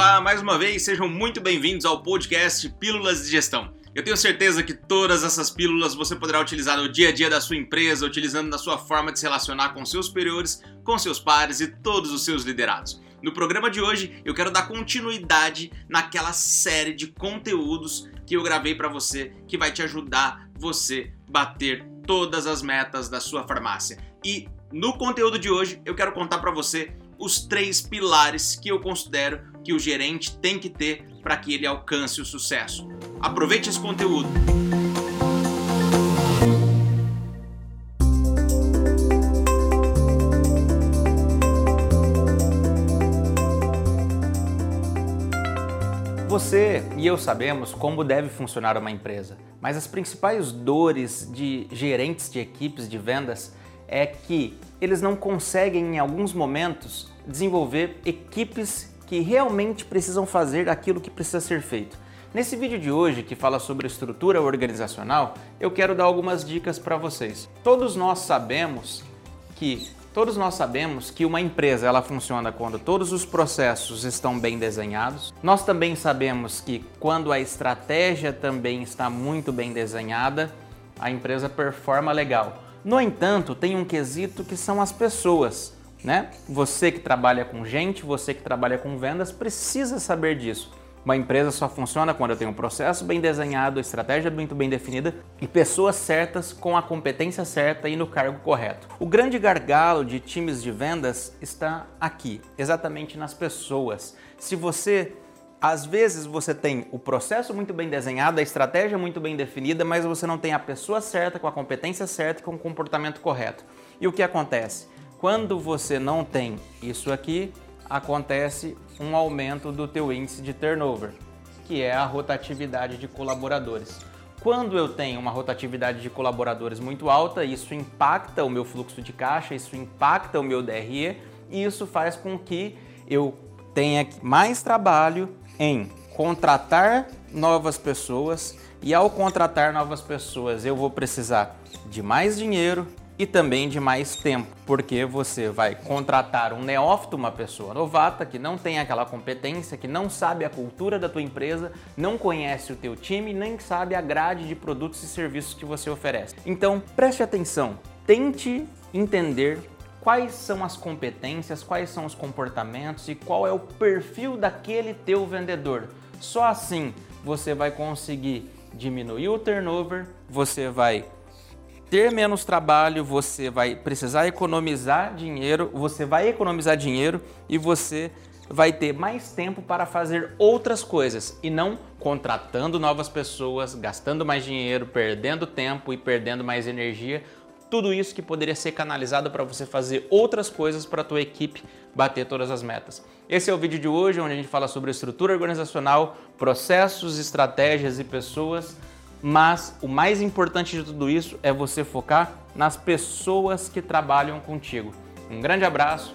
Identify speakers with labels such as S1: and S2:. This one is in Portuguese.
S1: Olá, mais uma vez, sejam muito bem-vindos ao podcast Pílulas de Gestão. Eu tenho certeza que todas essas pílulas você poderá utilizar no dia a dia da sua empresa, utilizando na sua forma de se relacionar com seus superiores, com seus pares e todos os seus liderados. No programa de hoje, eu quero dar continuidade naquela série de conteúdos que eu gravei para você, que vai te ajudar você bater todas as metas da sua farmácia. E no conteúdo de hoje, eu quero contar para você os três pilares que eu considero que o gerente tem que ter para que ele alcance o sucesso. Aproveite esse conteúdo.
S2: Você e eu sabemos como deve funcionar uma empresa, mas as principais dores de gerentes de equipes de vendas é que eles não conseguem, em alguns momentos, desenvolver equipes que realmente precisam fazer aquilo que precisa ser feito. Nesse vídeo de hoje, que fala sobre estrutura organizacional, eu quero dar algumas dicas para vocês. Todos nós sabemos que todos nós sabemos que uma empresa ela funciona quando todos os processos estão bem desenhados. Nós também sabemos que quando a estratégia também está muito bem desenhada, a empresa performa legal. No entanto, tem um quesito que são as pessoas, né? Você que trabalha com gente, você que trabalha com vendas, precisa saber disso. Uma empresa só funciona quando tem um processo bem desenhado, estratégia muito bem definida e pessoas certas com a competência certa e no cargo correto. O grande gargalo de times de vendas está aqui, exatamente nas pessoas. Se você às vezes você tem o processo muito bem desenhado, a estratégia muito bem definida, mas você não tem a pessoa certa, com a competência certa com o comportamento correto. E o que acontece? Quando você não tem isso aqui, acontece um aumento do teu índice de turnover, que é a rotatividade de colaboradores. Quando eu tenho uma rotatividade de colaboradores muito alta, isso impacta o meu fluxo de caixa, isso impacta o meu DRE e isso faz com que eu tenha mais trabalho em contratar novas pessoas e ao contratar novas pessoas eu vou precisar de mais dinheiro e também de mais tempo, porque você vai contratar um neófito, uma pessoa novata que não tem aquela competência, que não sabe a cultura da tua empresa, não conhece o teu time, nem sabe a grade de produtos e serviços que você oferece. Então, preste atenção, tente entender quais são as competências, quais são os comportamentos e qual é o perfil daquele teu vendedor. Só assim você vai conseguir diminuir o turnover, você vai ter menos trabalho, você vai precisar economizar dinheiro, você vai economizar dinheiro e você vai ter mais tempo para fazer outras coisas e não contratando novas pessoas, gastando mais dinheiro, perdendo tempo e perdendo mais energia tudo isso que poderia ser canalizado para você fazer outras coisas para a tua equipe bater todas as metas. Esse é o vídeo de hoje, onde a gente fala sobre estrutura organizacional, processos, estratégias e pessoas, mas o mais importante de tudo isso é você focar nas pessoas que trabalham contigo. Um grande abraço